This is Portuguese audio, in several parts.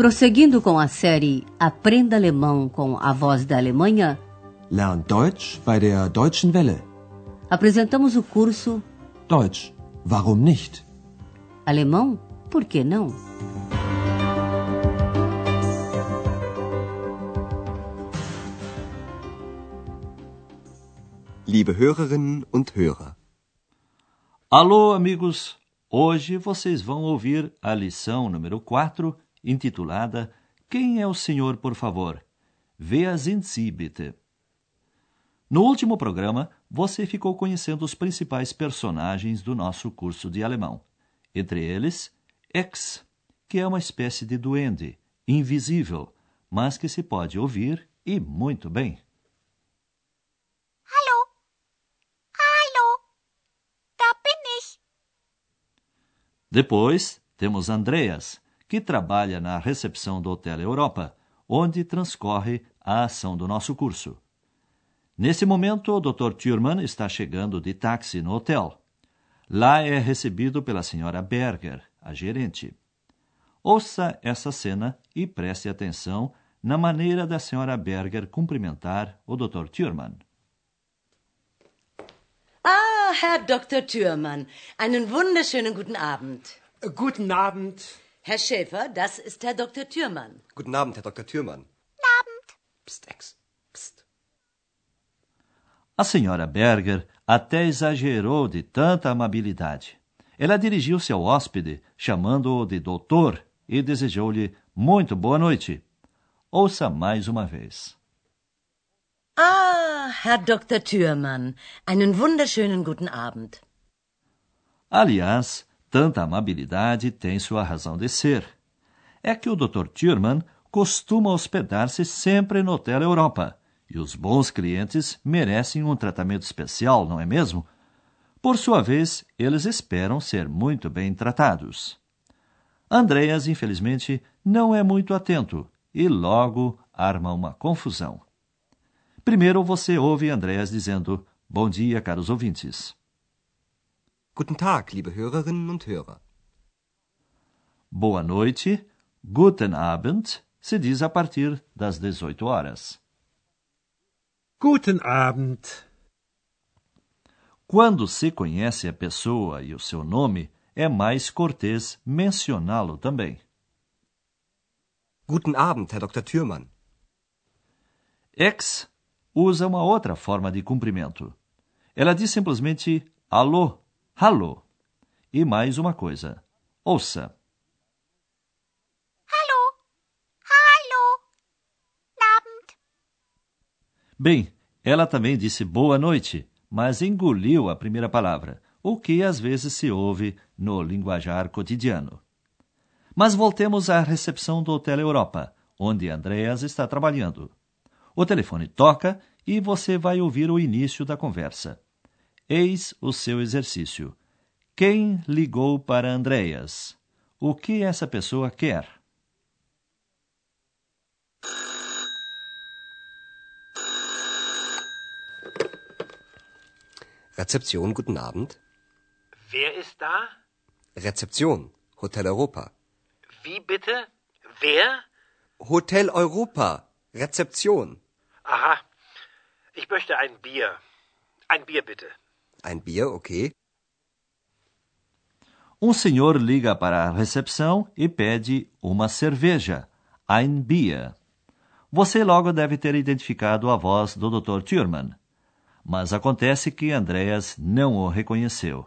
Prosseguindo com a série Aprenda Alemão com a Voz da Alemanha, Lern Deutsch bei der Deutschen Welle. apresentamos o curso Deutsch, warum nicht? Alemão, por que não? Liebe Hörerinnen und Hörer. Alô, amigos! Hoje vocês vão ouvir a lição número 4, intitulada Quem é o Senhor, por favor? Sie, bitte? No último programa, você ficou conhecendo os principais personagens do nosso curso de alemão. Entre eles, X, que é uma espécie de duende, invisível, mas que se pode ouvir e muito bem. Hallo? Hallo? Da bin ich. Depois, temos Andreas, que trabalha na recepção do Hotel Europa, onde transcorre a ação do nosso curso. Nesse momento, o Dr. Thurman está chegando de táxi no hotel. Lá é recebido pela senhora Berger, a gerente. Ouça essa cena e preste atenção na maneira da senhora Berger cumprimentar o Dr. Thurman. Ah, Herr Dr. Thürmann, einen wunderschönen guten Abend. Guten Abend. Herr Schäfer, das ist Herr Dr. Thürmann. Guten Abend, Herr Dr. Thürmann. Abend. Psst, Ex. Psst. A senhora Berger até exagerou de tanta amabilidade. Ela dirigiu-se ao hóspede, chamando-o de doutor, e desejou-lhe muito boa noite. Ouça mais uma vez. Ah, Herr Dr. Thürmann, einen wunderschönen guten Abend. Aliás, tanta amabilidade tem sua razão de ser. É que o Dr. Thurman costuma hospedar-se sempre no Hotel Europa, e os bons clientes merecem um tratamento especial, não é mesmo? Por sua vez, eles esperam ser muito bem tratados. Andreas, infelizmente, não é muito atento e logo arma uma confusão. Primeiro você ouve Andreas dizendo: Bom dia, caros ouvintes. Guten Tag, liebe Hörerinnen und Hörer. Boa noite, Guten Abend, se diz a partir das 18 horas. Guten Abend. Quando se conhece a pessoa e o seu nome, é mais cortês mencioná-lo também. Guten Abend, Herr Dr. Thürmann. Ex usa uma outra forma de cumprimento. Ela diz simplesmente alô, hallo. E mais uma coisa. Ouça. Hallo? Hallo? Abend. Bem, ela também disse boa noite, mas engoliu a primeira palavra, o que às vezes se ouve no linguajar cotidiano. Mas voltemos à recepção do Hotel Europa, onde Andreas está trabalhando. O telefone toca e você vai ouvir o início da conversa. Eis o seu exercício. Quem ligou para Andreas? O que essa pessoa quer? Rezeption, guten Abend. Wer ist da? Rezeption, Hotel Europa. Wie bitte? Wer? Hotel Europa, Rezeption. Aha. Ich möchte ein Bier. Ein Bier bitte. Ein Bier, okay. Um senhor liga para a recepção e pede uma cerveja, ein Bier. Você logo deve ter identificado a voz do Dr. Thurman. Mas acontece que Andreas não o reconheceu.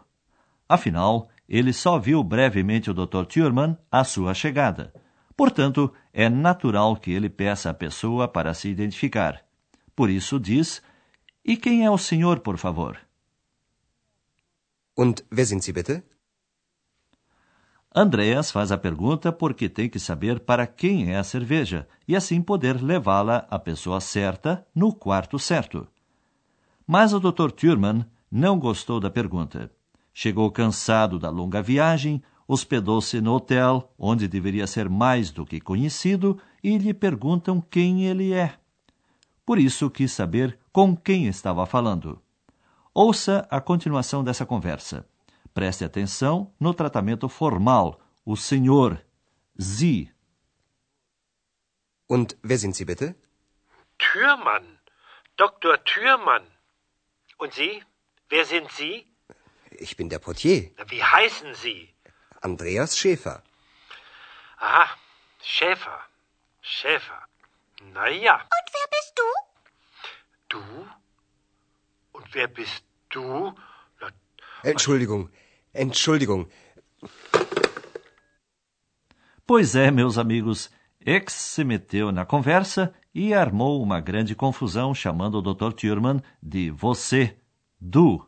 Afinal, ele só viu brevemente o Dr. Thurman à sua chegada. Portanto, é natural que ele peça à pessoa para se identificar. Por isso diz: E quem é o senhor, por favor? Und wer sind Sie bitte? Andreas faz a pergunta porque tem que saber para quem é a cerveja e assim poder levá-la à pessoa certa no quarto certo. Mas o Dr. Thurman não gostou da pergunta. Chegou cansado da longa viagem, hospedou-se no hotel, onde deveria ser mais do que conhecido, e lhe perguntam quem ele é. Por isso quis saber com quem estava falando. Ouça a continuação dessa conversa. Preste atenção no tratamento formal, o senhor, Sie. Und wer sind Sie bitte? Türmann. Dr. Türmann. Und Sie? Wer sind Sie? Ich bin der Portier, Wie heißen Sie? Andreas Schäfer. Aha, Schäfer. Schäfer. Na ja. Und wer bist du? Du? Und wer bist du? Na, Entschuldigung, Entschuldigung. Pois é, meus amigos, X se meteu na conversa e armou uma grande confusão chamando o Dr. Thurman de você, du.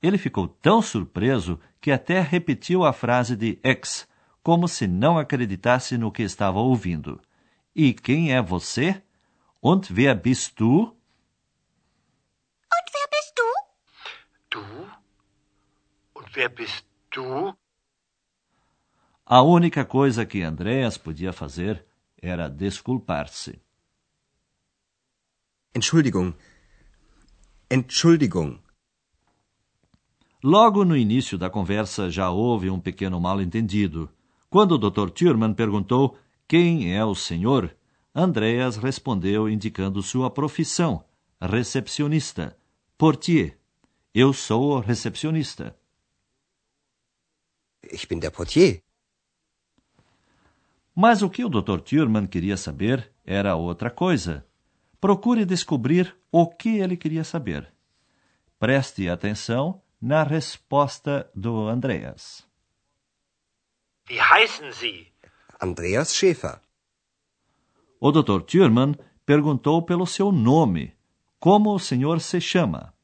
Ele ficou tão surpreso que até repetiu a frase de X, como se não acreditasse no que estava ouvindo. E quem é você? Und wer bist du? Und wer bist du? Du? Und wer bist du? A única coisa que Andreas podia fazer era desculpar-se. Entschuldigung. Entschuldigung. Logo no início da conversa já houve um pequeno mal-entendido. Quando o Dr. Thurman perguntou quem é o senhor, Andreas respondeu indicando sua profissão, recepcionista, portier. Eu sou o recepcionista. Ich bin der Portier. Mas o que o Dr. Thurman queria saber era outra coisa. Procure descobrir o que ele queria saber. Preste atenção na resposta do Andreas. Wie heißen Sie? Andreas Schäfer. O Dr. Thurman perguntou pelo seu nome. Como o senhor se chama?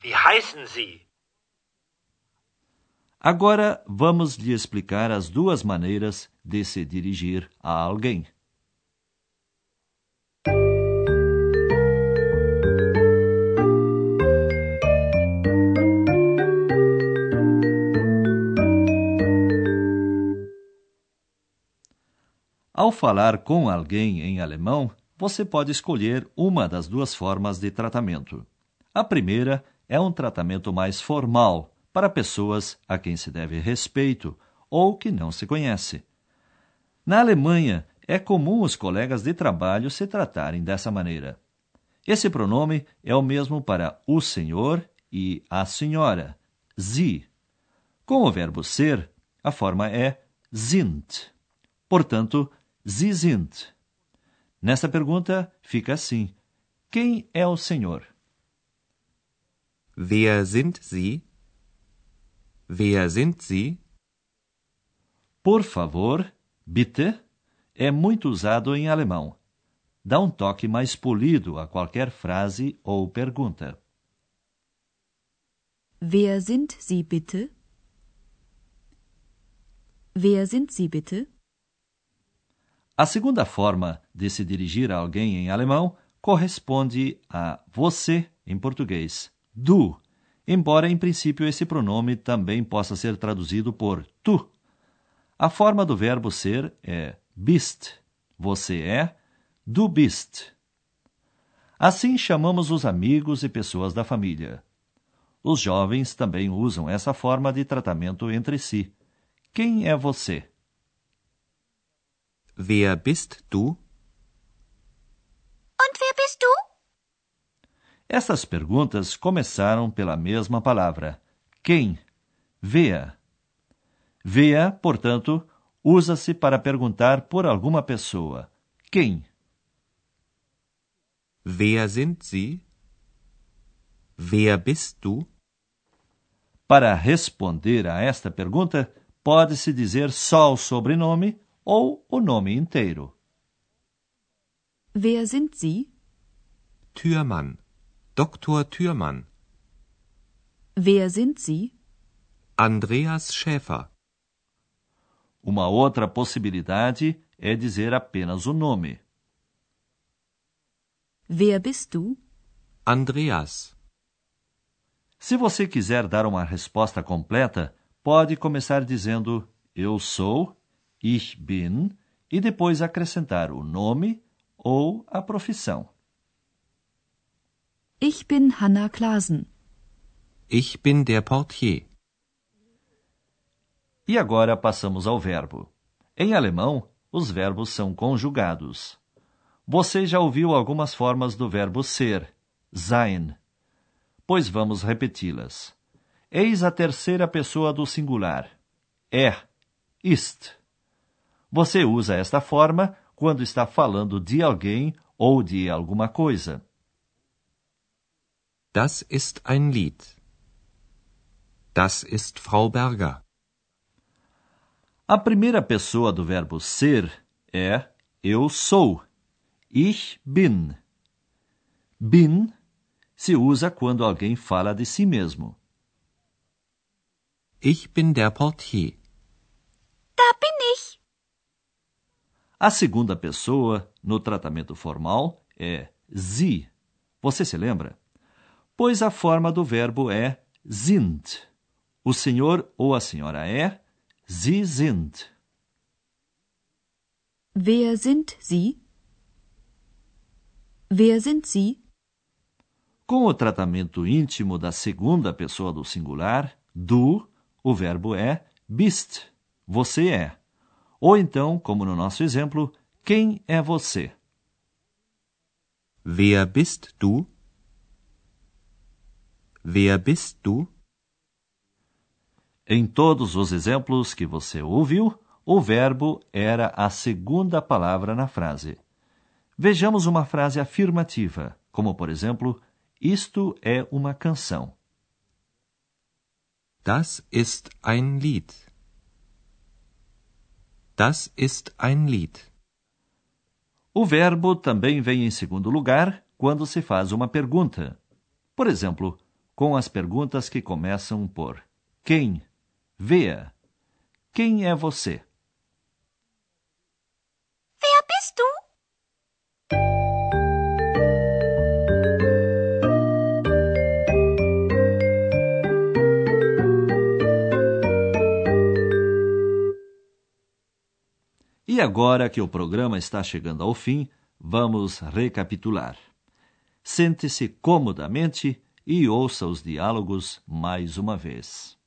Wie heißen Sie? Agora vamos lhe explicar as duas maneiras de se dirigir a alguém. Ao falar com alguém em alemão, você pode escolher uma das duas formas de tratamento. A primeira é um tratamento mais formal, para pessoas a quem se deve respeito ou que não se conhece. Na Alemanha, é comum os colegas de trabalho se tratarem dessa maneira. Esse pronome é o mesmo para o senhor e a senhora, Sie. Com o verbo ser, a forma é sind. Portanto, Sie sind. Nesta pergunta fica assim: Quem é o senhor? Wer sind Sie? Wer sind Sie? Por favor, bitte, é muito usado em alemão. Dá um toque mais polido a qualquer frase ou pergunta. Wer sind Sie bitte? Wer sind Sie bitte? A segunda forma de se dirigir a alguém em alemão corresponde a você em português, du, embora em princípio esse pronome também possa ser traduzido por tu. A forma do verbo ser é bist, você é, du bist. Assim chamamos os amigos e pessoas da família. Os jovens também usam essa forma de tratamento entre si. Quem é você? Wer bist du? Und wer bist du? Essas perguntas começaram pela mesma palavra. Quem? Vea. Vea, portanto, usa-se para perguntar por alguma pessoa. Quem? Wer sind Sie? Wer bist du? Para responder a esta pergunta, pode-se dizer só o sobrenome ou o nome inteiro. Wer sind Sie? Türmann. Dr. Türmann. Wer sind Sie? Andreas Schäfer. Uma outra possibilidade é dizer apenas o nome. Wer bist du? Andreas. Se você quiser dar uma resposta completa, pode começar dizendo eu sou, ich bin, e depois acrescentar o nome ou a profissão. Ich bin Hanna Klasen. Ich bin der Portier. E agora passamos ao verbo. Em alemão, os verbos são conjugados. Você já ouviu algumas formas do verbo ser, sein. Pois vamos repeti-las. Eis a terceira pessoa do singular. Er, ist. Você usa esta forma quando está falando de alguém ou de alguma coisa. Das ist ein Lied. Das ist Frau Berger. A primeira pessoa do verbo ser é eu sou. Ich bin. Bin se usa quando alguém fala de si mesmo. Ich bin der Portier. Da bin ich. A segunda pessoa, no tratamento formal, é sie. Você se lembra? Pois a forma do verbo é sind. O senhor ou a senhora é, sie sind. Wer sind Sie? Wer sind Sie? Com o tratamento íntimo da segunda pessoa do singular, du, o verbo é bist. Você é. Ou então, como no nosso exemplo, quem é você? Wer bist du? Wer bist du? Em todos os exemplos que você ouviu, o verbo era a segunda palavra na frase. Vejamos uma frase afirmativa, como por exemplo, isto é uma canção. Das ist ein Lied. Das ist ein Lied. O verbo também vem em segundo lugar quando se faz uma pergunta. Por exemplo, com as perguntas que começam por quem, Wer. Quem é você? Wer bist du? E agora que o programa está chegando ao fim, vamos recapitular. Sente-se comodamente e ouça os diálogos mais uma vez.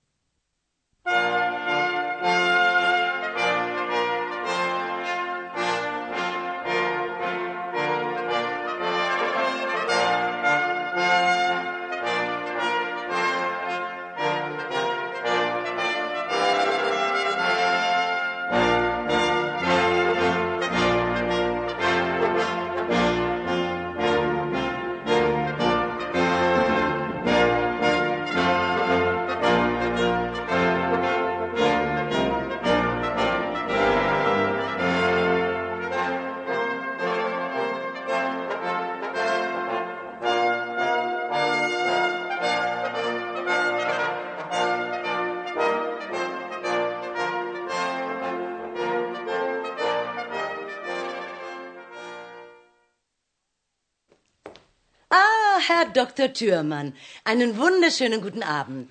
Herr Dr. Thürmann, einen wunderschönen guten Abend.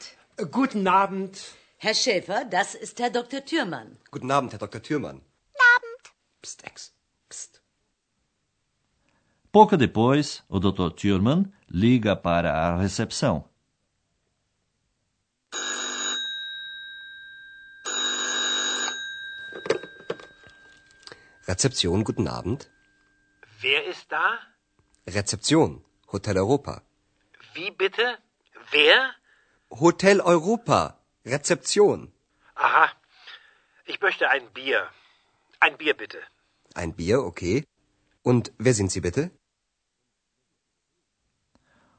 Guten Abend. Herr Schäfer, das ist Herr Dr. Thürmann. Guten Abend, Herr Dr. Thürmann. Abend. Psst, Ex. Psst. Pouco depois, o Dr. Thurman liga para a recepção. Rezeption, guten Abend. Wer ist da? Rezeption, Hotel Europa. Wie bitte? Wer? Hotel Europa. Rezeption. Aha. Ich möchte ein Bier. Ein Bier bitte. Ein Bier, okay. Und wer sind Sie bitte?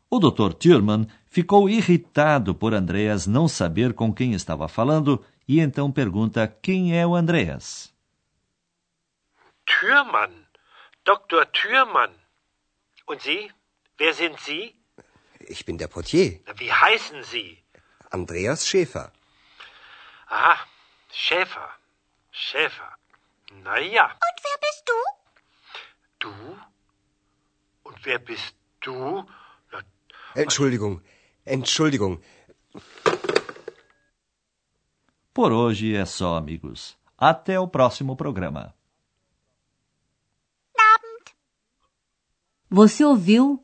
O Dr. Thurman ficou irritado por Andreas não saber com quem estava falando e então pergunta quem é o Andreas. Türmann. Dr. Türmann. Und Sie? Wer sind Sie? Ich bin der Portier. Wie heißen Sie? Andreas Schäfer. Aha. Schäfer. Schäfer. Na ja. Und wer bist du? Du? Und wer bist du? Na, Entschuldigung. Entschuldigung. Por hoje é só, amigos. Até o próximo programa. Abend. Você ouviu